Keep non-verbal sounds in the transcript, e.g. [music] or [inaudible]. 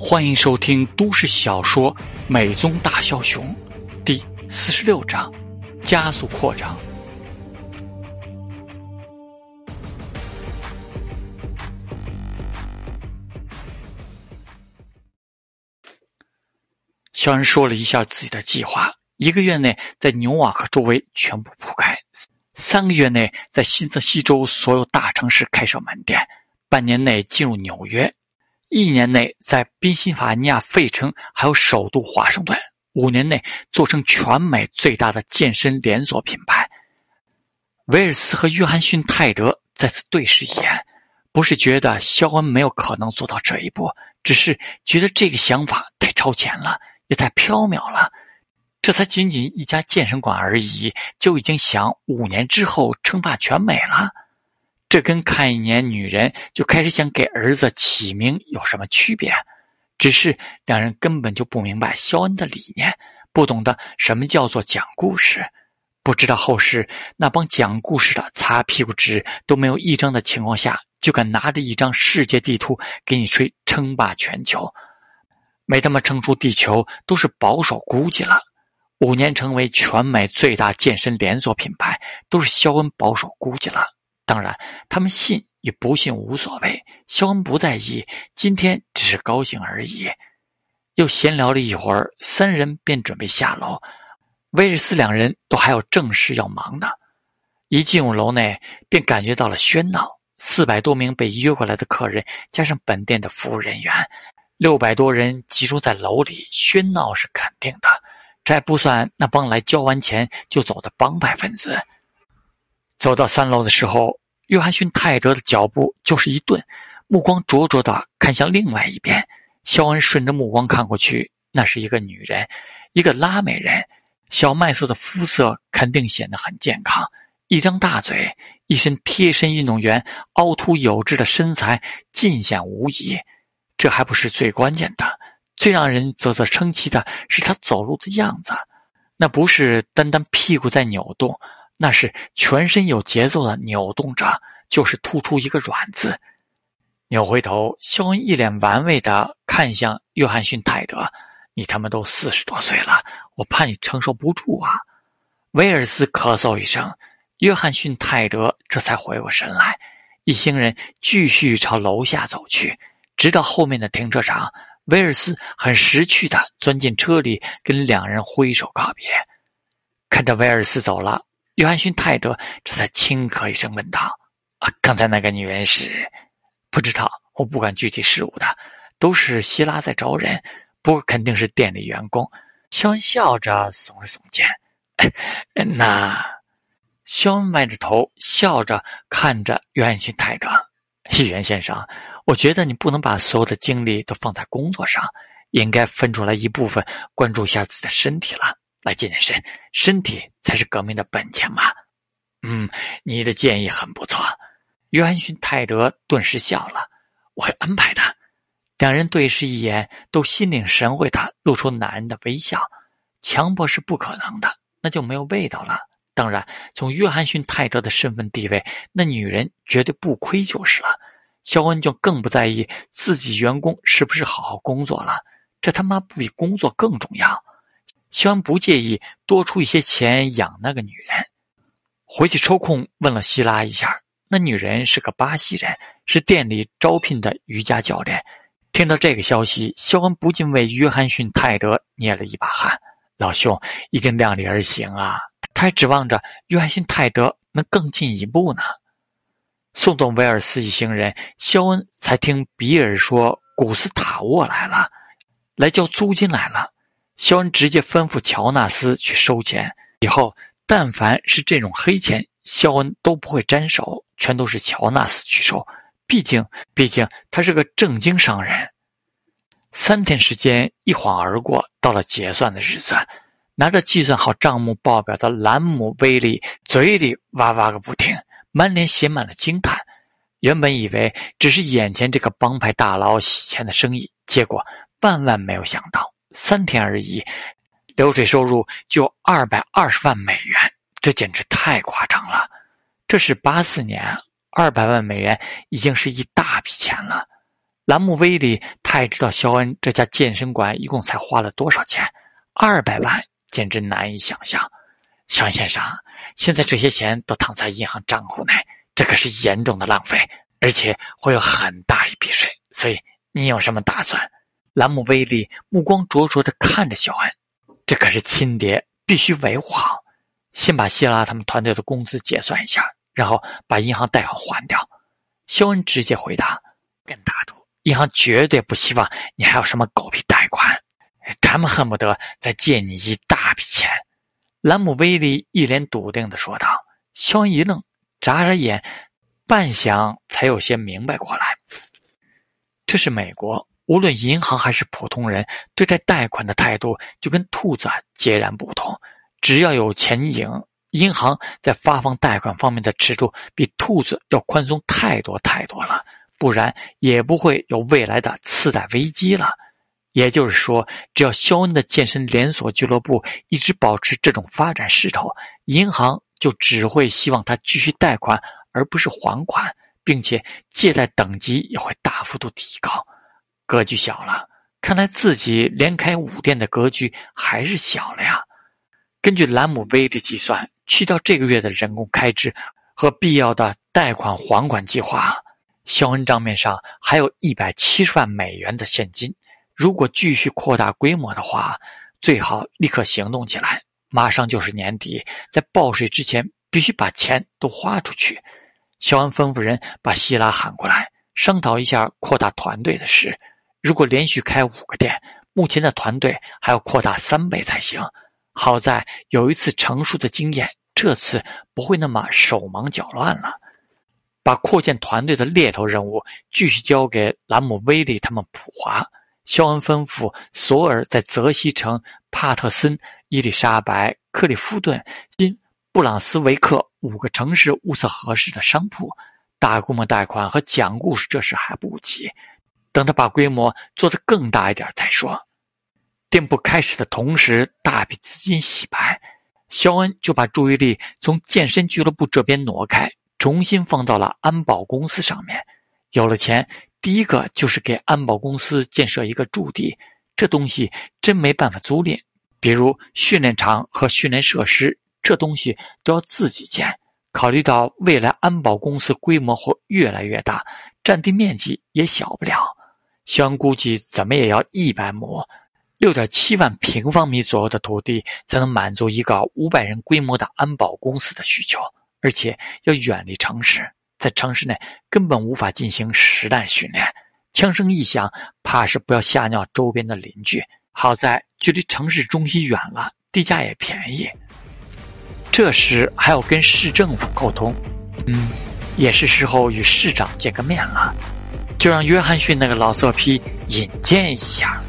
欢迎收听都市小说《美宗大枭雄》，第四十六章：加速扩张。肖恩说了一下自己的计划：一个月内在牛瓦克周围全部铺开，三个月内在新泽西州所有大城市开设门店，半年内进入纽约。一年内在宾夕法尼亚费城，还有首都华盛顿；五年内做成全美最大的健身连锁品牌。威尔斯和约翰逊泰德再次对视一眼，不是觉得肖恩没有可能做到这一步，只是觉得这个想法太超前了，也太缥缈了。这才仅仅一家健身馆而已，就已经想五年之后称霸全美了。这跟看一年女人就开始想给儿子起名有什么区别？只是两人根本就不明白肖恩的理念，不懂得什么叫做讲故事，不知道后世那帮讲故事的擦屁股纸都没有一张的情况下，就敢拿着一张世界地图给你吹称霸全球，没他妈撑出地球都是保守估计了。五年成为全美最大健身连锁品牌，都是肖恩保守估计了。当然，他们信与不信无所谓。肖恩不在意，今天只是高兴而已。又闲聊了一会儿，三人便准备下楼。威尔斯两人都还有正事要忙呢。一进入楼内，便感觉到了喧闹。四百多名被约过来的客人，加上本店的服务人员，六百多人集中在楼里，喧闹是肯定的。这还不算那帮来交完钱就走的帮派分子。走到三楼的时候，约翰逊泰德的脚步就是一顿，目光灼灼的看向另外一边。肖恩顺着目光看过去，那是一个女人，一个拉美人，小麦色的肤色肯定显得很健康，一张大嘴，一身贴身运动员凹凸有致的身材尽显无疑。这还不是最关键的，最让人啧啧称奇的是她走路的样子，那不是单单屁股在扭动。那是全身有节奏的扭动着，就是突出一个“软”字。扭回头，肖恩一脸玩味的看向约翰逊泰德：“你他妈都四十多岁了，我怕你承受不住啊！”威尔斯咳嗽一声，约翰逊泰德这才回过神来。一行人继续朝楼下走去，直到后面的停车场。威尔斯很识趣的钻进车里，跟两人挥手告别。看着威尔斯走了。约翰逊泰德这才轻咳一声，问道：“啊，刚才那个女人是？不知道，我不管具体事务的，都是希拉在招人，不过肯定是店里员工。”肖恩笑着耸了耸肩：“ [laughs] 那……”肖恩歪着头笑着看着约翰逊泰德：“议员先生，我觉得你不能把所有的精力都放在工作上，应该分出来一部分关注一下自己的身体了。”来健健身，身体才是革命的本钱嘛。嗯，你的建议很不错。约翰逊泰德顿时笑了，我会安排的。两人对视一眼，都心领神会的露出男人的微笑。强迫是不可能的，那就没有味道了。当然，从约翰逊泰德的身份地位，那女人绝对不亏就是了。肖恩就更不在意自己员工是不是好好工作了，这他妈不比工作更重要。肖恩不介意多出一些钱养那个女人。回去抽空问了希拉一下，那女人是个巴西人，是店里招聘的瑜伽教练。听到这个消息，肖恩不禁为约翰逊泰德捏了一把汗。老兄一定量力而行啊！他还指望着约翰逊泰德能更进一步呢。送走威尔斯一行人，肖恩才听比尔说古斯塔沃来了，来交租金来了。肖恩直接吩咐乔纳斯去收钱。以后，但凡是这种黑钱，肖恩都不会沾手，全都是乔纳斯去收。毕竟，毕竟他是个正经商人。三天时间一晃而过，到了结算的日子，拿着计算好账目报表的兰姆·威利嘴里哇哇个不停，满脸写满了惊叹。原本以为只是眼前这个帮派大佬洗钱的生意，结果万万没有想到。三天而已，流水收入就二百二十万美元，这简直太夸张了。这是八四年，二百万美元已经是一大笔钱了。兰姆威利太知道肖恩这家健身馆一共才花了多少钱，二百万简直难以想象。肖恩先生，现在这些钱都躺在银行账户内，这可是严重的浪费，而且会有很大一笔税。所以你有什么打算？兰姆威利目光灼灼地看着肖恩，这可是亲爹，必须维护好。先把希拉他们团队的工资结算一下，然后把银行贷款还掉。肖恩直接回答：“跟大图，银行绝对不希望你还有什么狗屁贷款，他们恨不得再借你一大笔钱。”兰姆威利一脸笃定的说道。肖恩一愣，眨眨眼，半晌才有些明白过来：这是美国，无论银行还是普通人，对待贷款的态度就跟兔子截然不同。只要有前景，银行在发放贷款方面的尺度比兔子要宽松太多太多了，不然也不会有未来的次贷危机了。也就是说，只要肖恩的健身连锁俱乐部一直保持这种发展势头，银行就只会希望他继续贷款，而不是还款，并且借贷等级也会大幅度提高。格局小了，看来自己连开五店的格局还是小了呀。根据兰姆威的计算，去掉这个月的人工开支和必要的贷款还款计划，肖恩账面上还有一百七十万美元的现金。如果继续扩大规模的话，最好立刻行动起来。马上就是年底，在报税之前必须把钱都花出去。肖恩吩咐人把希拉喊过来，商讨一下扩大团队的事。如果连续开五个店，目前的团队还要扩大三倍才行。好在有一次成熟的经验，这次不会那么手忙脚乱了。把扩建团队的猎头任务继续交给兰姆威利他们普华。肖恩吩咐索尔在泽西城、帕特森、伊丽莎白、克利夫顿、新布朗斯维克五个城市物色合适的商铺。大规模贷款和讲故事这事还不急，等他把规模做得更大一点再说。店铺开始的同时，大笔资金洗白，肖恩就把注意力从健身俱乐部这边挪开，重新放到了安保公司上面。有了钱，第一个就是给安保公司建设一个驻地，这东西真没办法租赁，比如训练场和训练设施，这东西都要自己建。考虑到未来安保公司规模会越来越大，占地面积也小不了，相估计怎么也要一百亩。六点七万平方米左右的土地，才能满足一个五百人规模的安保公司的需求，而且要远离城市，在城市内根本无法进行实弹训练，枪声一响，怕是不要吓尿周边的邻居。好在距离城市中心远了，地价也便宜。这时还要跟市政府沟通，嗯，也是时候与市长见个面了，就让约翰逊那个老色批引荐一下。